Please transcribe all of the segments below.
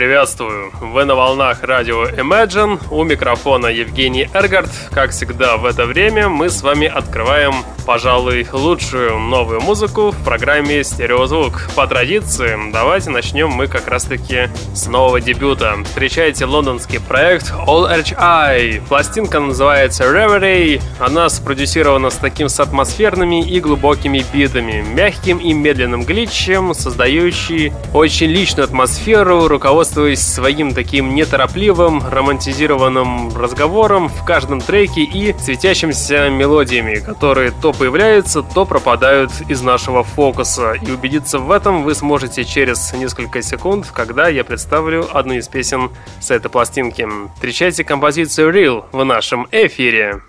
Приветствую! Вы на волнах радио Imagine. У микрофона Евгений Эргард. Как всегда в это время мы с вами открываем, пожалуй, лучшую новую музыку в программе «Стереозвук». По традиции, давайте начнем мы как раз-таки с нового дебюта. Встречайте лондонский проект All RHI. Пластинка называется Reverie. Она спродюсирована с таким с атмосферными и глубокими битами, мягким и медленным глитчем, создающий очень личную атмосферу, руководство руководствуясь своим таким неторопливым, романтизированным разговором в каждом треке и светящимся мелодиями, которые то появляются, то пропадают из нашего фокуса. И убедиться в этом вы сможете через несколько секунд, когда я представлю одну из песен с этой пластинки. Встречайте композицию Real в нашем эфире.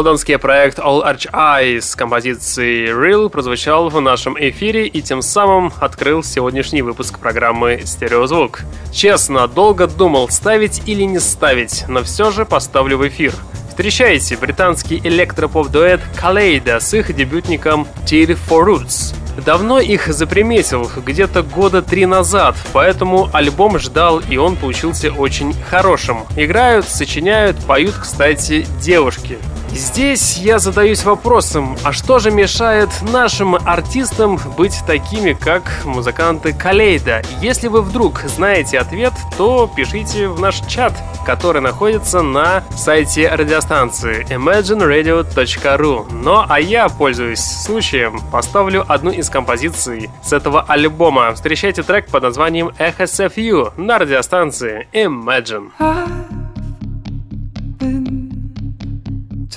Лондонский проект All Arch Eyes с композицией Real прозвучал в нашем эфире и тем самым открыл сегодняшний выпуск программы «Стереозвук». Честно, долго думал, ставить или не ставить, но все же поставлю в эфир. Встречайте британский электропоп-дуэт Kaleida с их дебютником Tear for Roots. Давно их заприметил, где-то года три назад, поэтому альбом ждал, и он получился очень хорошим. Играют, сочиняют, поют, кстати, девушки. Здесь я задаюсь вопросом, а что же мешает нашим артистам быть такими, как музыканты Калейда? Если вы вдруг знаете ответ, то пишите в наш чат, который находится на сайте радиостанции imagineradio.ru. Ну а я, пользуюсь случаем, поставлю одну из композиций с этого альбома. Встречайте трек под названием FU на радиостанции Imagine.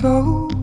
so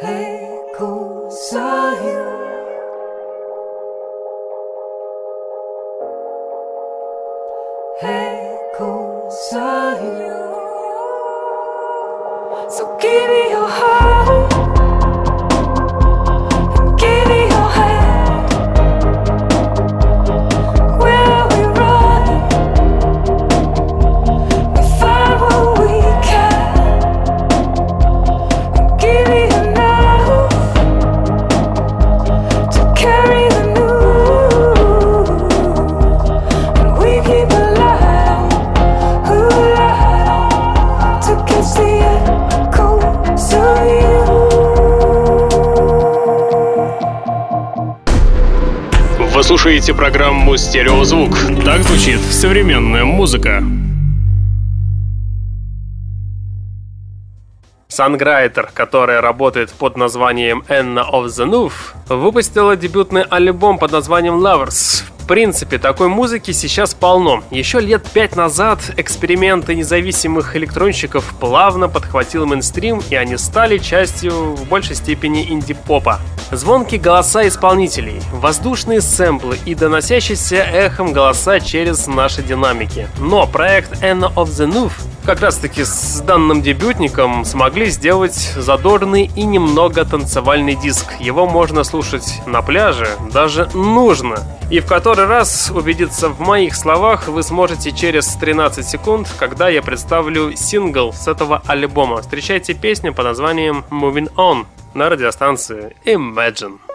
Hey. Слушаете программу «Стереозвук». Так звучит современная музыка. Санграйтер, которая работает под названием Anna of the Noof, выпустила дебютный альбом под названием Lovers принципе, такой музыки сейчас полно. Еще лет пять назад эксперименты независимых электронщиков плавно подхватил мейнстрим, и они стали частью в большей степени инди-попа. Звонкие голоса исполнителей, воздушные сэмплы и доносящиеся эхом голоса через наши динамики. Но проект Anna of the Noof как раз таки с данным дебютником смогли сделать задорный и немного танцевальный диск. Его можно слушать на пляже, даже нужно. И в который раз убедиться в моих словах вы сможете через 13 секунд, когда я представлю сингл с этого альбома. Встречайте песню под названием Moving On на радиостанции Imagine.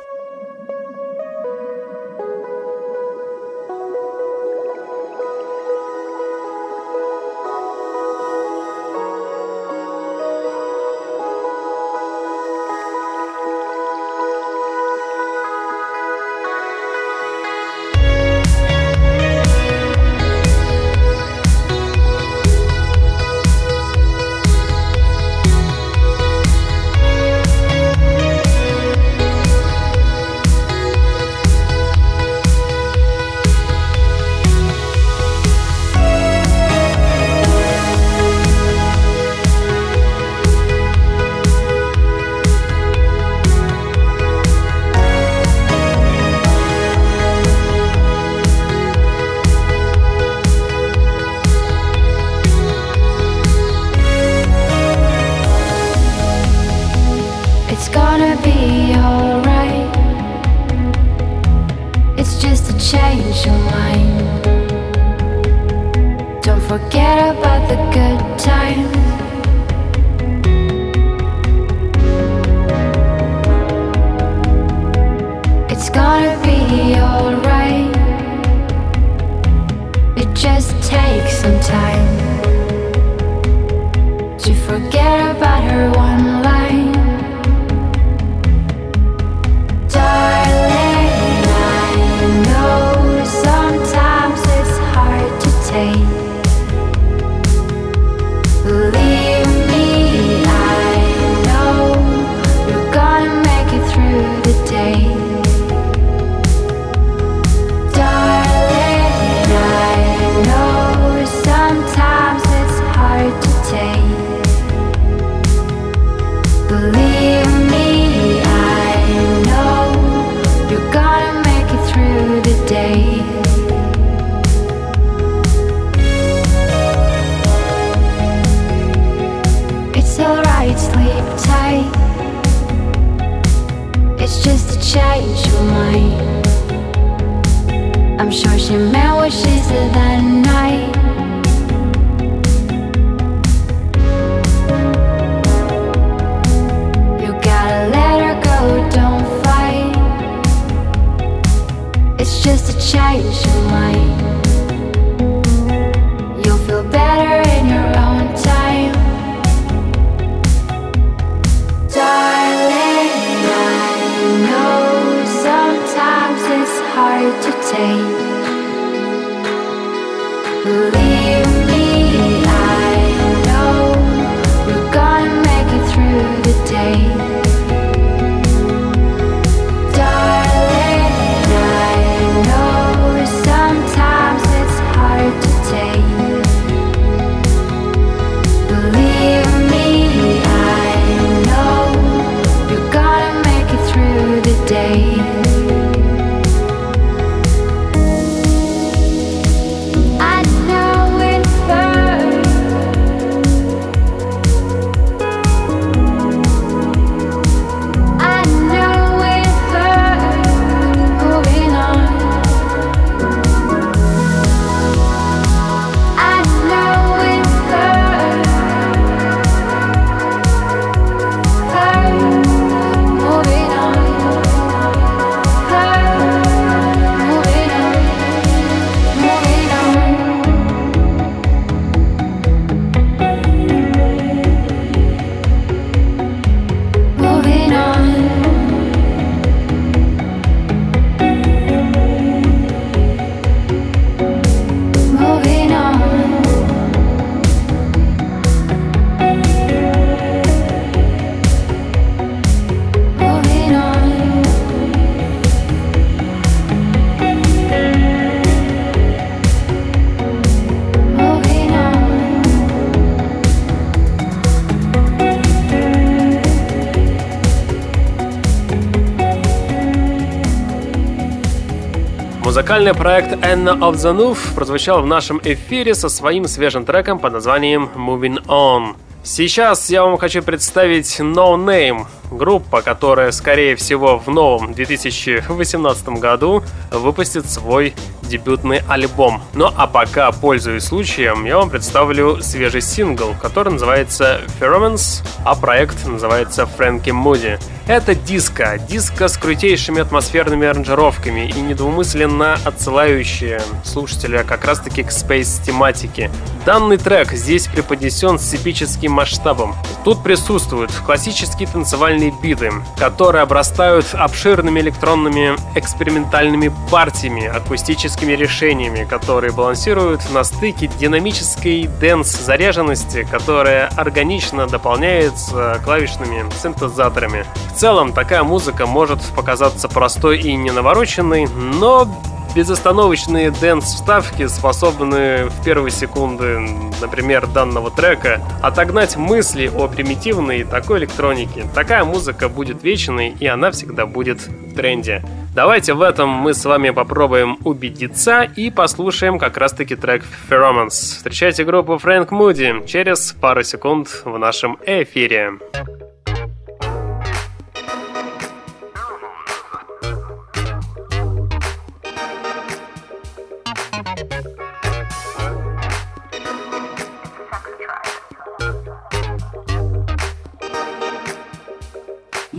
Музыкальный проект Anna of the Noof прозвучал в нашем эфире со своим свежим треком под названием Moving On. Сейчас я вам хочу представить No Name, группа, которая, скорее всего, в новом 2018 году выпустит свой дебютный альбом. Ну а пока, пользуясь случаем, я вам представлю свежий сингл, который называется Pheromones, а проект называется Frankie Moody. Это диско, диско с крутейшими атмосферными аранжировками и недвумысленно отсылающие слушателя как раз таки к спейс тематике. Данный трек здесь преподнесен с эпическим масштабом. Тут присутствуют классические танцевальные биты, которые обрастают обширными электронными экспериментальными партиями, акустическими решениями, которые балансируют на стыке динамической дэнс-заряженности, которая органично дополняется клавишными синтезаторами. В целом, такая музыка может показаться простой и ненавороченной, но безостановочные дэнс-вставки способны в первые секунды, например, данного трека, отогнать мысли о примитивной такой электронике. Такая музыка будет вечной, и она всегда будет в тренде. Давайте в этом мы с вами попробуем убедиться и послушаем как раз-таки трек Pheromones. Встречайте группу Фрэнк Муди через пару секунд в нашем эфире.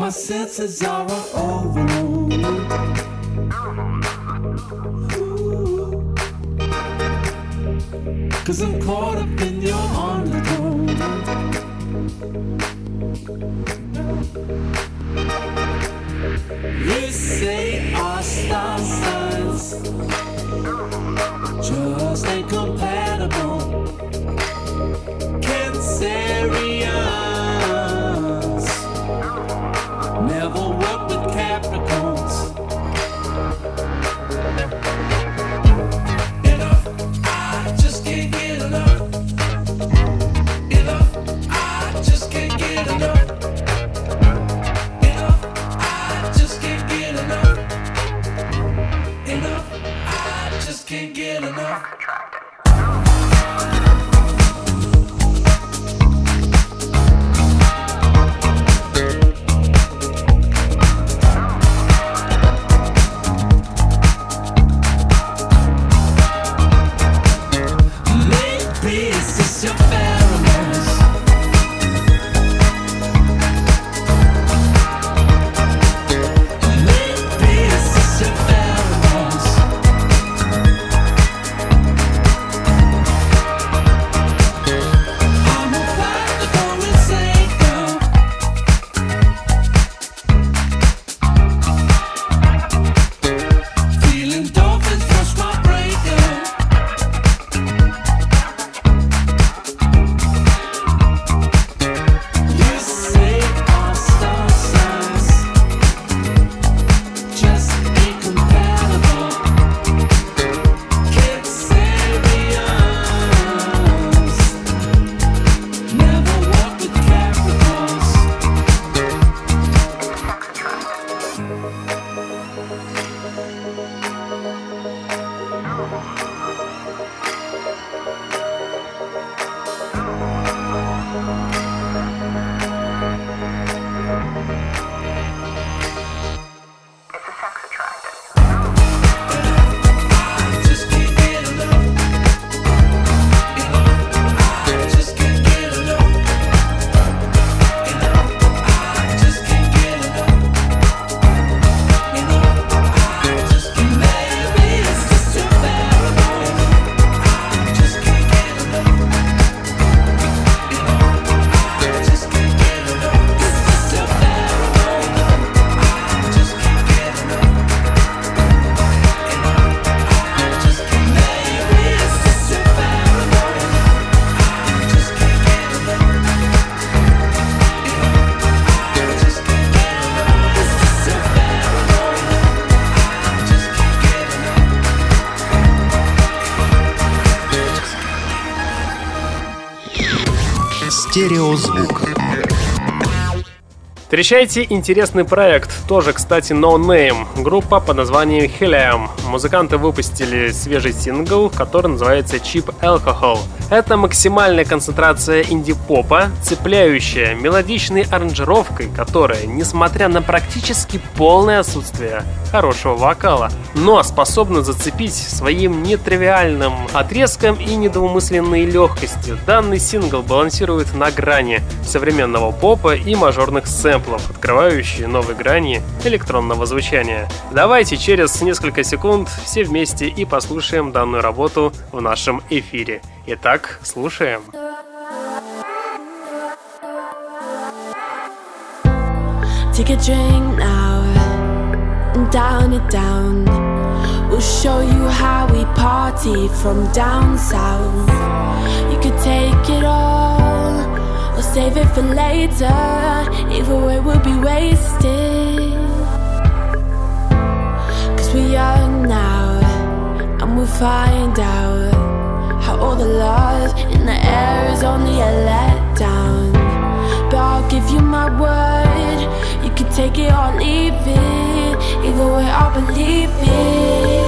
My senses are overload. Cause I'm caught up in your undertow. You say our star signs just ain't compatible. Стереозвук. Встречайте интересный проект, тоже, кстати, No Name, группа под названием Helium. Музыканты выпустили свежий сингл, который называется Cheap Alcohol. Это максимальная концентрация инди-попа, цепляющая мелодичной аранжировкой, которая, несмотря на практически полное отсутствие хорошего вокала, но способна зацепить своим нетривиальным отрезком и недвумысленной легкостью. Данный сингл балансирует на грани современного попа и мажорных сэмплов, открывающие новые грани электронного звучания. Давайте через несколько секунд все вместе и послушаем данную работу в нашем эфире. Итак, слушаем. Take a drink now, down it down. We'll show you how we party from down south. You could take it all. We'll save it for later. Either way, we'll be wasted. Cause we're young now, and we'll find out how all the love in the air is only a letdown. But I'll give you my word, take it or leave it. Either way, I'll believe it.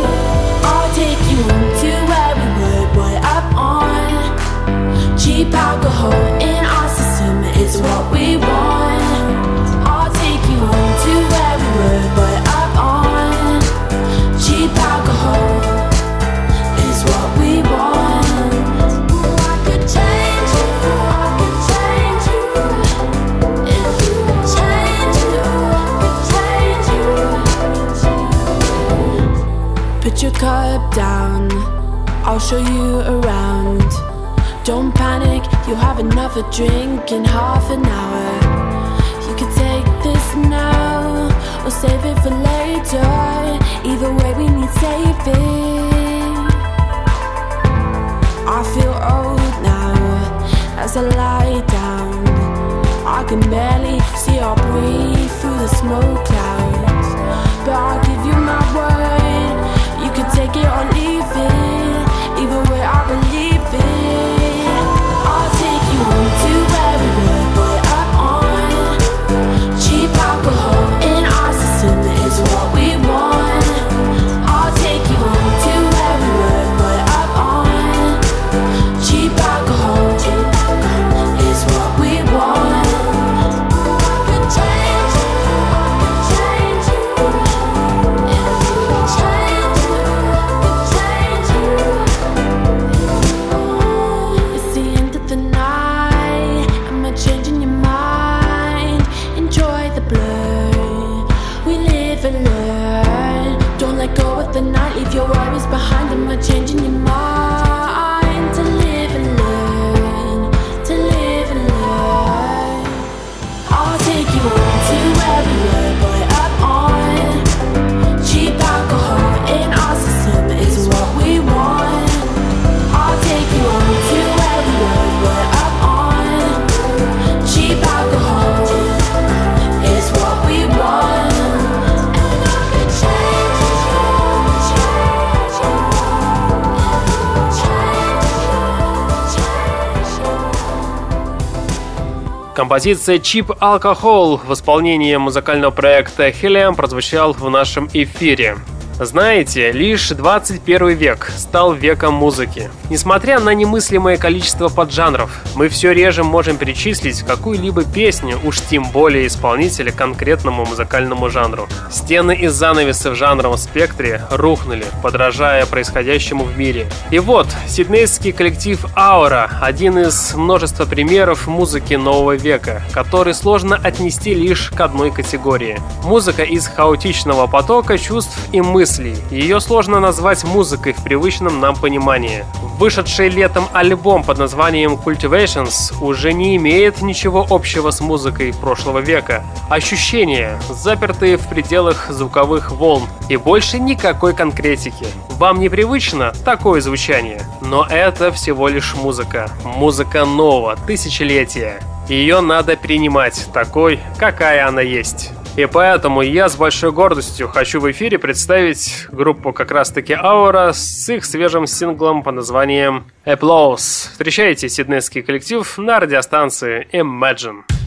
I'll take you to where we were, boy, up on cheap alcohol in our system, it's what we cup down, I'll show you around. Don't panic, you'll have another drink in half an hour. You could take this now or save it for later. Either way, we need saving. I feel old now as I lie down. I can barely see or breathe through the smoke clouds. But I'll give you my word, you can take it or leave it. Композиция Cheap Alcohol в исполнении музыкального проекта Helium прозвучал в нашем эфире. Знаете, лишь 21 век стал веком музыки. Несмотря на немыслимое количество поджанров, мы все реже можем перечислить какую-либо песню, уж тем более исполнителя конкретному музыкальному жанру. Стены и занавесы в жанровом спектре рухнули, подражая происходящему в мире. И вот, сиднейский коллектив Аура – один из множества примеров музыки нового века, который сложно отнести лишь к одной категории. Музыка из хаотичного потока чувств и мыслей. Ее сложно назвать музыкой в привычном нам понимании. Вышедший летом альбом под названием Cultivations уже не имеет ничего общего с музыкой прошлого века. Ощущения, запертые в пределах звуковых волн, и больше никакой конкретики. Вам непривычно такое звучание, но это всего лишь музыка. Музыка нового тысячелетия. Ее надо принимать такой, какая она есть. И поэтому я с большой гордостью хочу в эфире представить группу как раз-таки Аура с их свежим синглом по названием Applause. Встречайте сиднейский коллектив на радиостанции Imagine.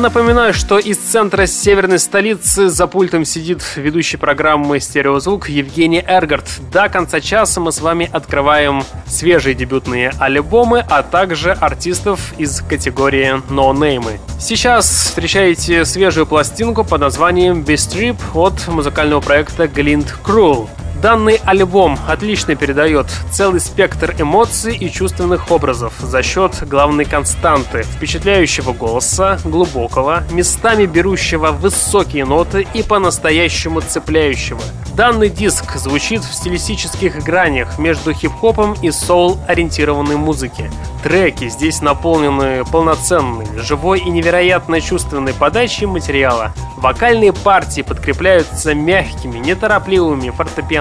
Напоминаю, что из центра северной столицы за пультом сидит ведущий программы «Стереозвук» Евгений Эргард. До конца часа мы с вами открываем свежие дебютные альбомы, а также артистов из категории «No-неймы». Сейчас встречаете свежую пластинку под названием «Beast Trip» от музыкального проекта Glint Cruel. Данный альбом отлично передает целый спектр эмоций и чувственных образов за счет главной константы – впечатляющего голоса, глубокого, местами берущего высокие ноты и по-настоящему цепляющего. Данный диск звучит в стилистических гранях между хип-хопом и соул-ориентированной музыки. Треки здесь наполнены полноценной, живой и невероятно чувственной подачей материала. Вокальные партии подкрепляются мягкими, неторопливыми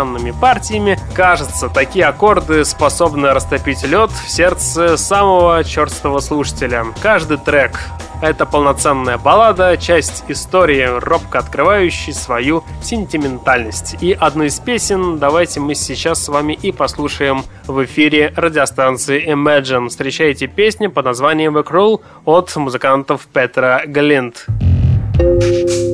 фортепианными партиями. Кажется, такие аккорды способны растопить лед в сердце самого черстого слушателя. Каждый трек это полноценная баллада, часть истории, робко открывающей свою сентиментальность. И одну из песен давайте мы сейчас с вами и послушаем в эфире радиостанции Imagine. Встречайте песню под названием The Cruel от музыкантов Петра Глинт. flowers for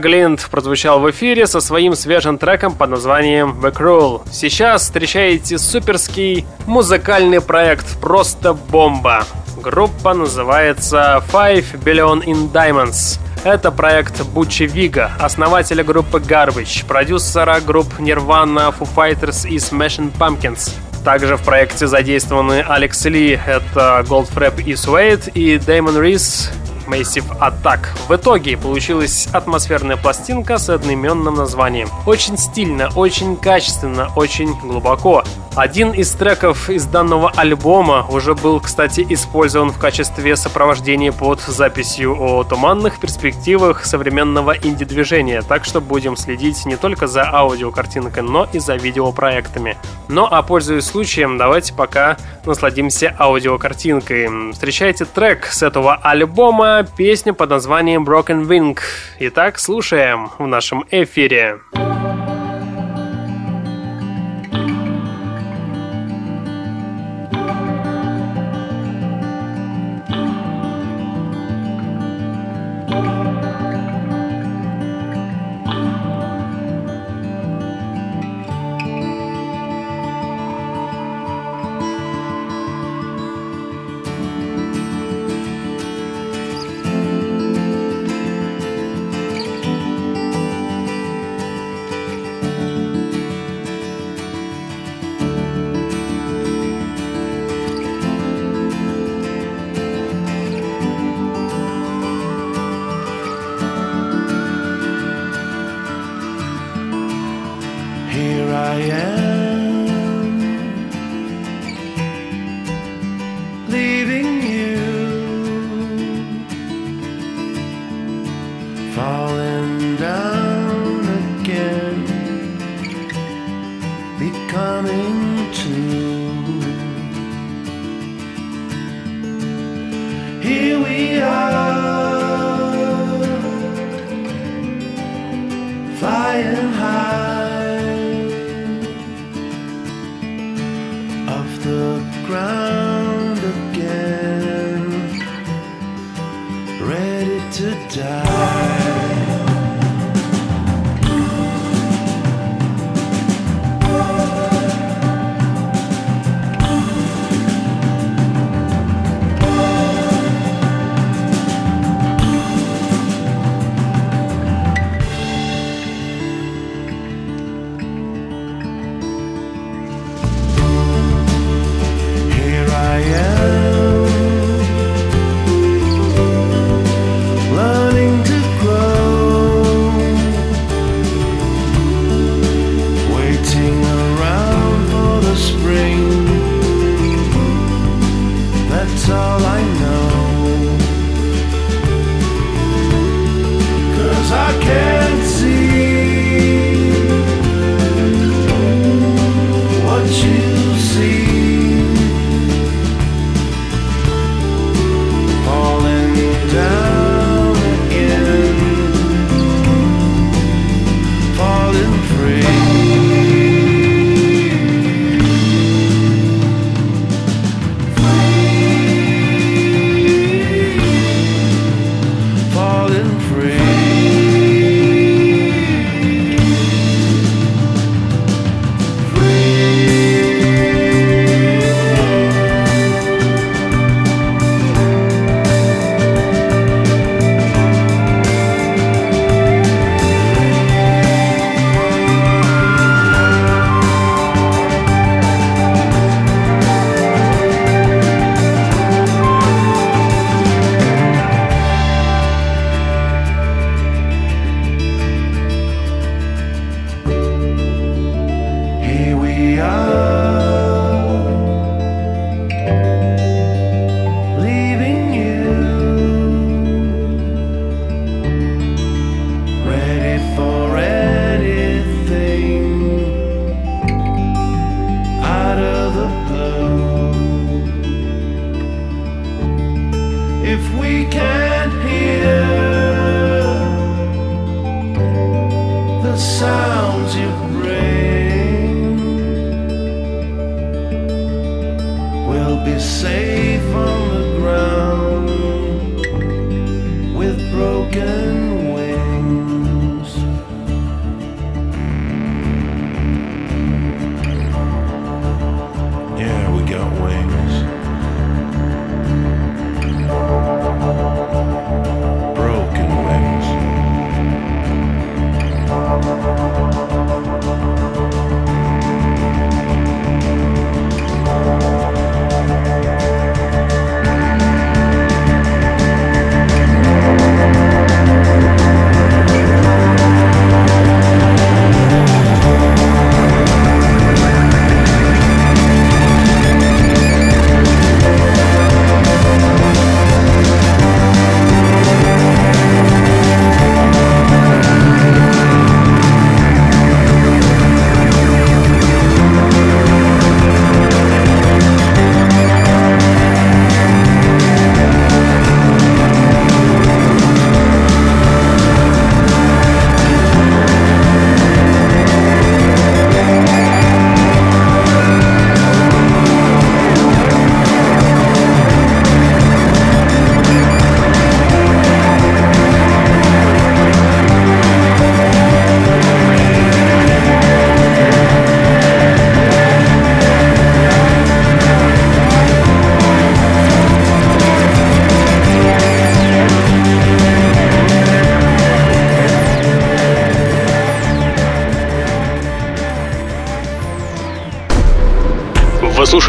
Глинт прозвучал в эфире со своим свежим треком под названием The Cruel. Сейчас встречаете суперский музыкальный проект «Просто бомба». Группа называется Five Billion in Diamonds. Это проект Бучи Вига, основателя группы Garbage, продюсера групп Nirvana, Foo Fighters и Smashing Pumpkins. Также в проекте задействованы Алекс Ли, это Goldfrapp и Suede, и Дэймон Рис, Massive Attack. В итоге получилась атмосферная пластинка с одноименным названием. Очень стильно, очень качественно, очень глубоко. Один из треков из данного альбома уже был, кстати, использован в качестве сопровождения под записью о туманных перспективах современного инди-движения, так что будем следить не только за аудиокартинкой, но и за видеопроектами. Но, а пользуясь случаем, давайте пока насладимся аудиокартинкой. Встречайте трек с этого альбома, песню под названием Broken Wing. Итак, слушаем в нашем эфире. Вы die.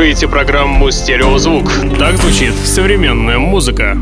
Слушаете программу «Стереозвук». Так звучит современная музыка.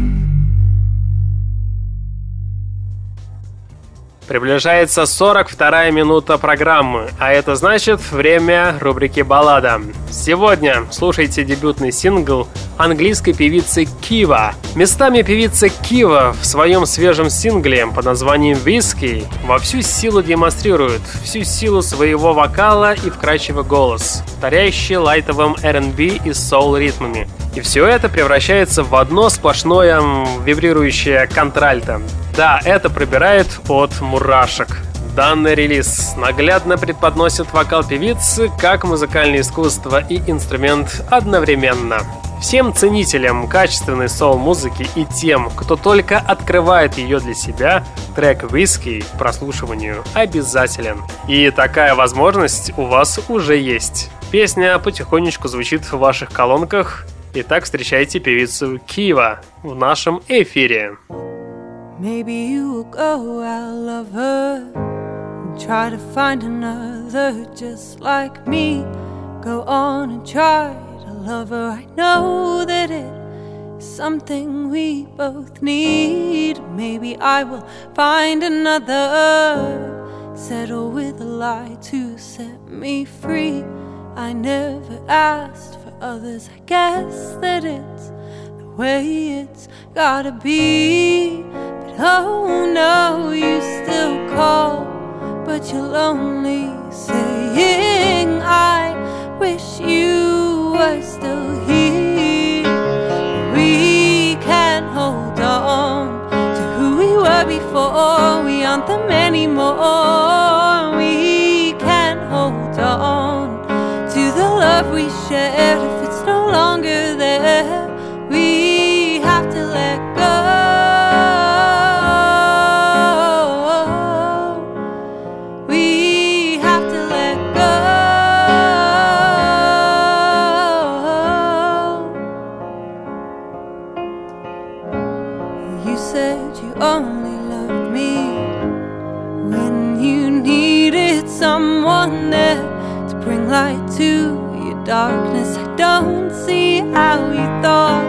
Приближается 42 минута программы, а это значит время рубрики «Баллада». Сегодня слушайте дебютный сингл английской певицы Кива. Местами певица Кива в своем свежем сингле под названием «Виски» во всю силу демонстрирует всю силу своего вокала и вкрадчивый голос, повторяющий лайтовым R&B и соул ритмами. И все это превращается в одно сплошное вибрирующее контральто. Да, это пробирает от мурашек. Данный релиз наглядно преподносит вокал певицы как музыкальное искусство и инструмент одновременно. Всем ценителям качественной соул-музыки и тем, кто только открывает ее для себя, трек «Виски» к прослушиванию обязателен. И такая возможность у вас уже есть. Песня потихонечку звучит в ваших колонках. Итак, встречайте певицу Кива в нашем эфире. Maybe you go out, love her, try to find another just like me. Go on and try to love her. I know that it's something we both need. Maybe I will find another, settle with a lie to set me free. I never asked for others, I guess that it's the way it's gotta be. But oh no, you still call, but you're lonely, saying, I wish you were still here. We can't hold on to who we were before, we aren't them anymore. We can't hold on to the love we shared darkness. I don't see how you thought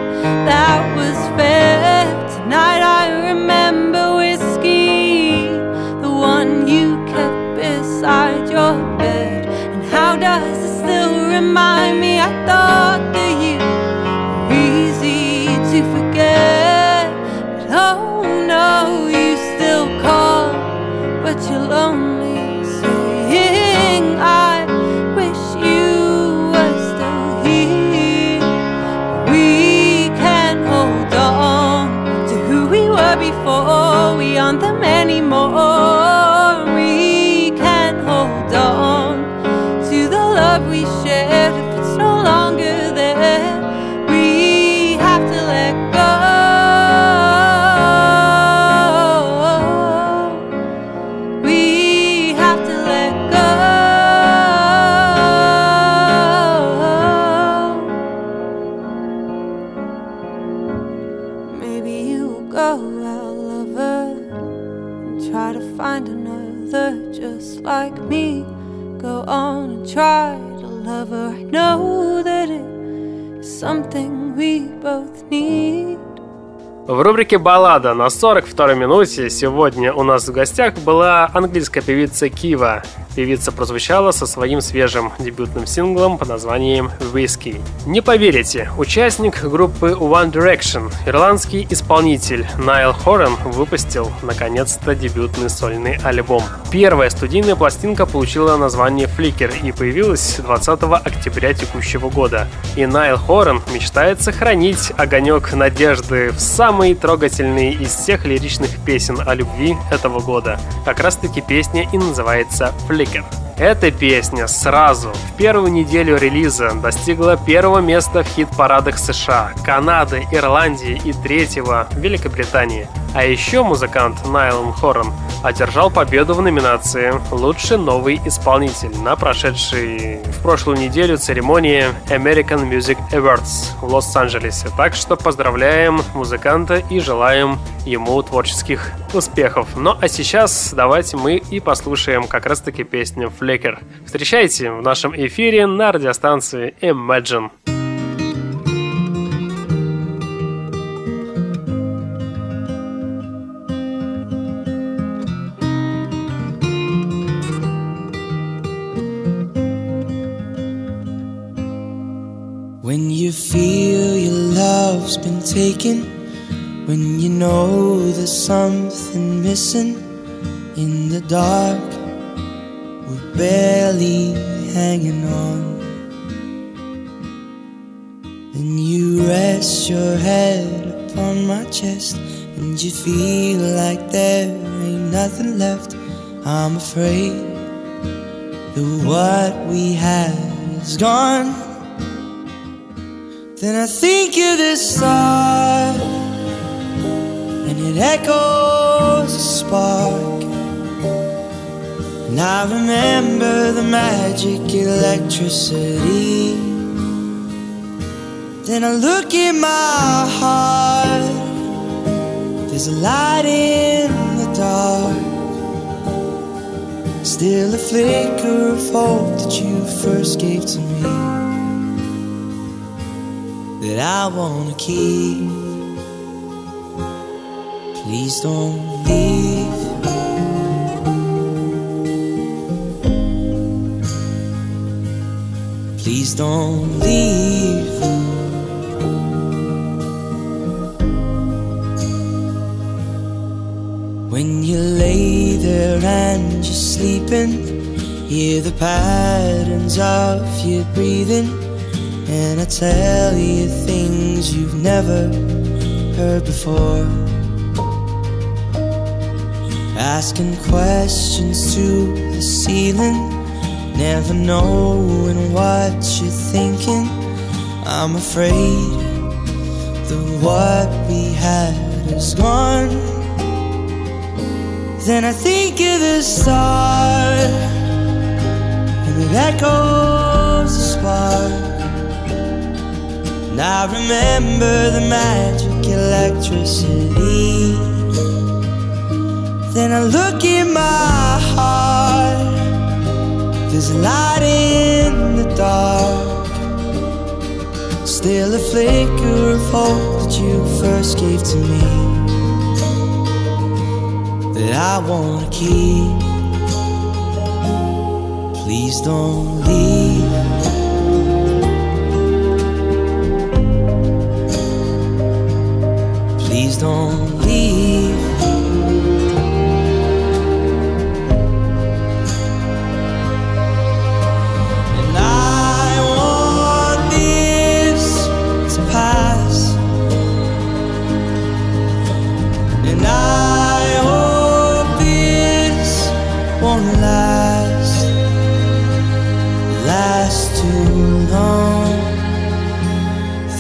that was fair. Tonight I remember whiskey, the one you kept beside your bed. And how does it still remind me? call out lover and try to find another just like me. Go on and try to love her. I know that it's something we both need. В рубрике «Баллада» на 42-й минуте сегодня у нас в гостях была английская певица Кива. Певица прозвучала со своим свежим дебютным синглом под названием «Whiskey». Не поверите, участник группы One Direction, ирландский исполнитель Найл Хорен выпустил наконец-то дебютный сольный альбом. Первая студийная пластинка получила название «Flicker» и появилась 20 октября текущего года. И Найл Хорен мечтает сохранить огонек надежды в самом самый трогательный из всех лиричных песен о любви этого года. Как раз таки песня и называется «Flicker». Эта песня сразу в первую неделю релиза достигла первого места в хит-парадах США, Канады, Ирландии и третьего Великобритании. А еще музыкант Найлон Хорн одержал победу в номинации «Лучший новый исполнитель» на прошедшей в прошлую неделю церемонии American Music Awards в Лос-Анджелесе. Так что поздравляем музыканта и желаем ему творческих успехов. Ну а сейчас давайте мы и послушаем как раз таки песню «Flip Flicker. Встречайте в нашем эфире на радиостанции Imagine. When you feel your love's been taken, when you know there's something missing in the dark, barely hanging on. And you rest your head upon my chest, and you feel like there ain't nothing left. I'm afraid that what we had is gone. Then I think of this song and it echoes a spark. And I remember the magic electricity. Then I look in my heart, there's a light in the dark. Still a flicker of hope that you first gave to me that I wanna keep. Please don't leave. Please don't leave. When you lay there and you're sleeping, hear the patterns of your breathing and I tell you things you've never heard before. Asking questions to the ceiling, never knowing what you're thinking. I'm afraid that what we had is gone. Then I think of the start, and it echoes a spark. And I remember the magic electricity. Then I look in my heart, Still a flicker of hope that you first gave to me. That I wanna keep. Please don't leave. please don't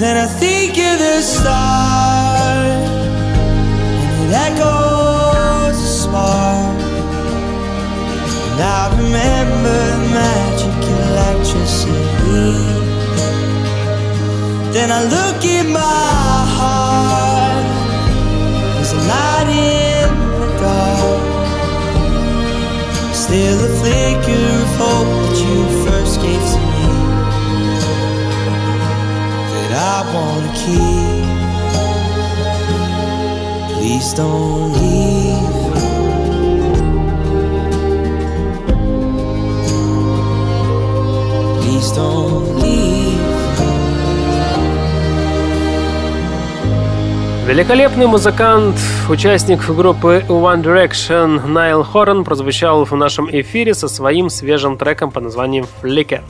Then I think of the stars and echoes a. And I remember the magic electricity. Then I look in my heart, there's a light in the dark. Still a flicker of hope that you first gave I wanna keep. Please don't leave. Please don't leave. Великолепный музыкант, участник группы One Direction Найл Хорн прозвучал в нашем эфире со своим свежим треком под названием Flicker.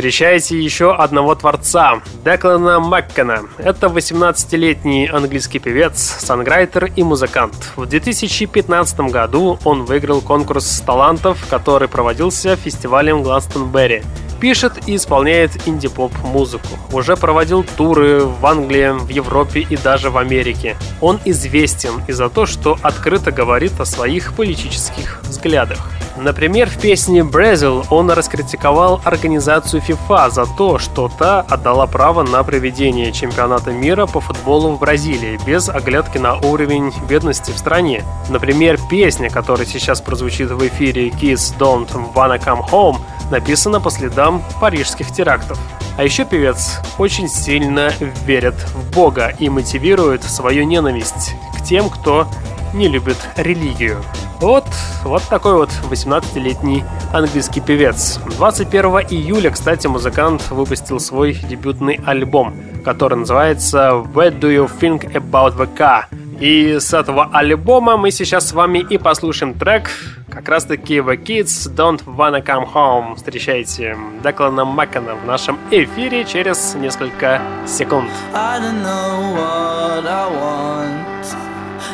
Встречайте еще одного творца, Деклана Маккена. Это 18-летний английский певец, санграйтер и музыкант. В 2015 году он выиграл конкурс талантов, который проводился фестивалем Гластонберри. Пишет и исполняет инди-поп музыку. Уже проводил туры в Англии, в Европе и даже в Америке. Он известен и за то, что открыто говорит о своих политических взглядах. Например, в песне «Brazil» он раскритиковал организацию FIFA за то, что та отдала право на проведение чемпионата мира по футболу в Бразилии без оглядки на уровень бедности в стране. Например, песня, которая сейчас прозвучит в эфире «Kids Don't Wanna Come Home», написана по следам парижских терактов. А еще певец очень сильно верит в Бога и мотивирует свою ненависть к тем, кто не любит религию. Вот, вот такой вот 18-летний английский певец. 21 июля, кстати, музыкант выпустил свой дебютный альбом, который называется «What do you think about the car?». И с этого альбома мы сейчас с вами и послушаем трек, как раз таки The Kids Don't Wanna Come Home. Встречайте Деклана Маккана в нашем эфире через несколько секунд. I don't know what I want.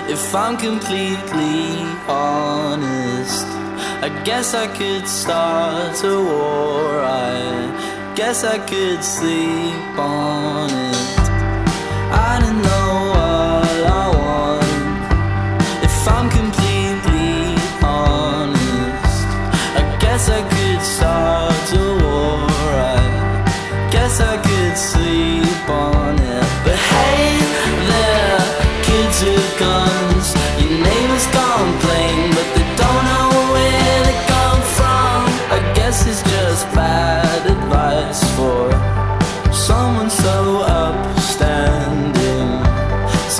If I'm completely honest, I guess I could start a war. I guess I could sleep on it. I don't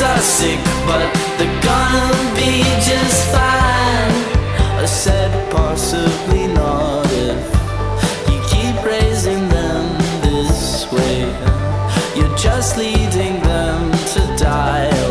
kids are sick, but they're gonna be just fine. I said possibly not if you keep raising them this way. You're just leading them to die.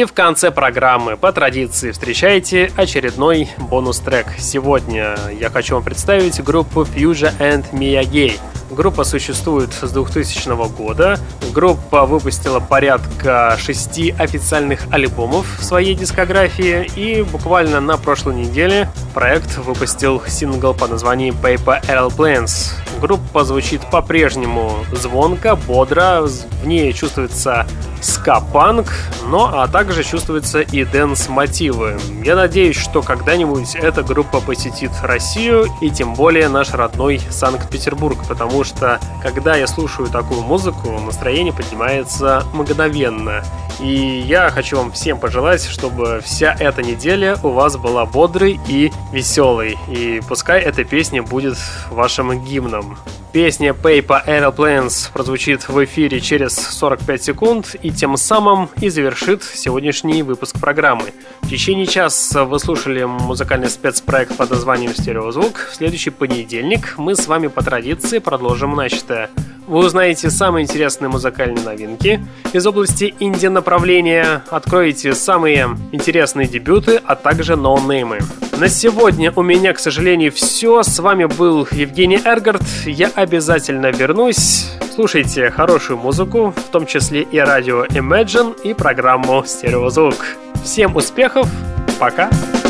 И в конце программы, по традиции, встречайте очередной бонус-трек. Сегодня я хочу вам представить группу Fusion and Miyagi. Группа существует с 2000 года. Группа выпустила порядка шести официальных альбомов в своей дискографии. И буквально на прошлой неделе проект выпустил сингл под названием Paper Airplanes. Группа звучит по-прежнему звонко, бодро. В ней чувствуется ска-панк, но а также чувствуется и дэнс-мотивы. Я надеюсь, что когда-нибудь эта группа посетит Россию и тем более наш родной Санкт-Петербург, потому что когда я слушаю такую музыку, настроение поднимается мгновенно. И я хочу вам всем пожелать, чтобы вся эта неделя у вас была бодрой и веселой. И пускай эта песня будет вашим гимном. Песня Paper Aeroplanes прозвучит в эфире через 45 секунд и тем самым и завершит сегодняшний выпуск программы. В течение часа вы слушали музыкальный спецпроект под названием «Стереозвук». В следующий понедельник мы с вами по традиции продолжим начатое. Вы узнаете самые интересные музыкальные новинки из области инди-направления, откроете самые интересные дебюты, а также ноунеймы. На сегодня у меня, к сожалению, все. С вами был Евгений Эргард. Я обязательно вернусь. Слушайте хорошую музыку, в том числе и радио Imagine и программу Стереозвук. Всем успехов, пока! my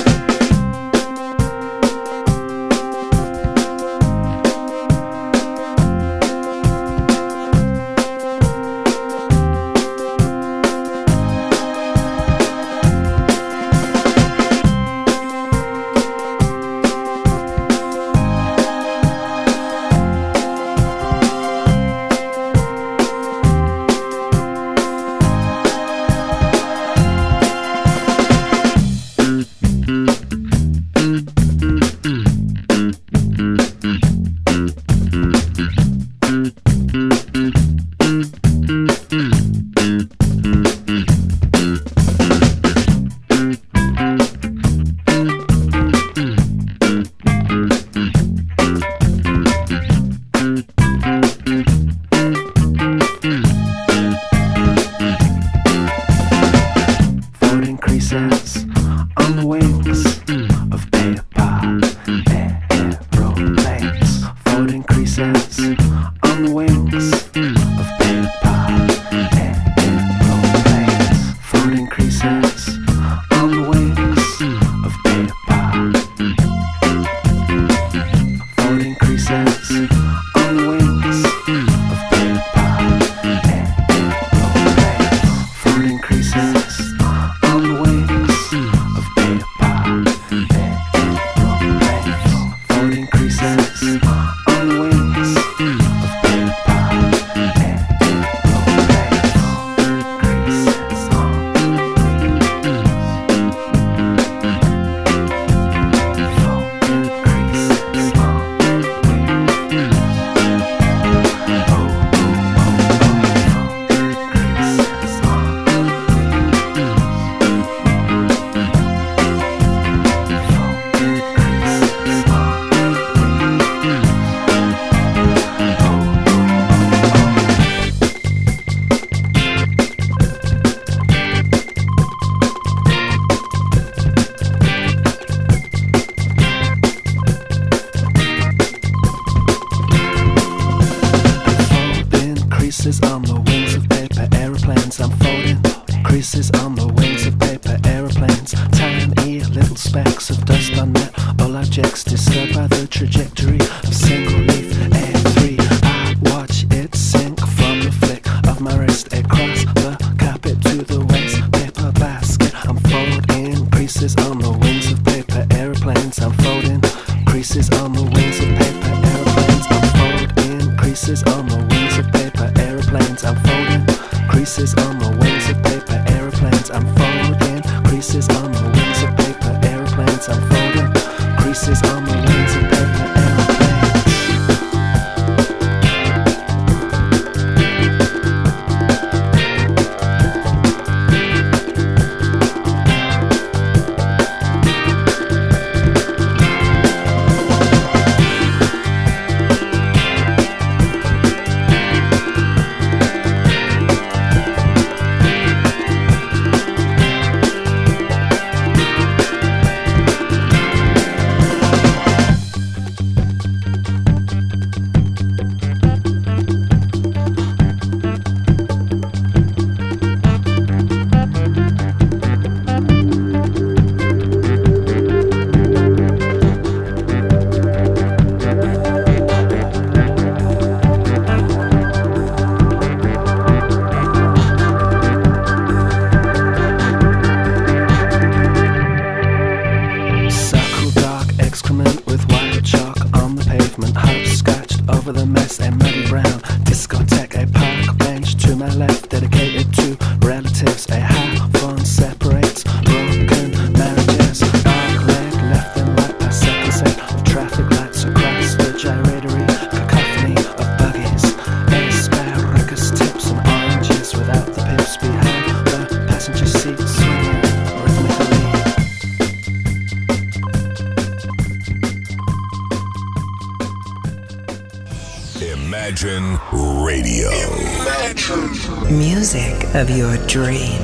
increases on the wings of paper airplanes. I'm folding increases on the wings of paper airplanes. I'm folding creases on the wings of paper airplanes. I'm folding creases on of your dreams.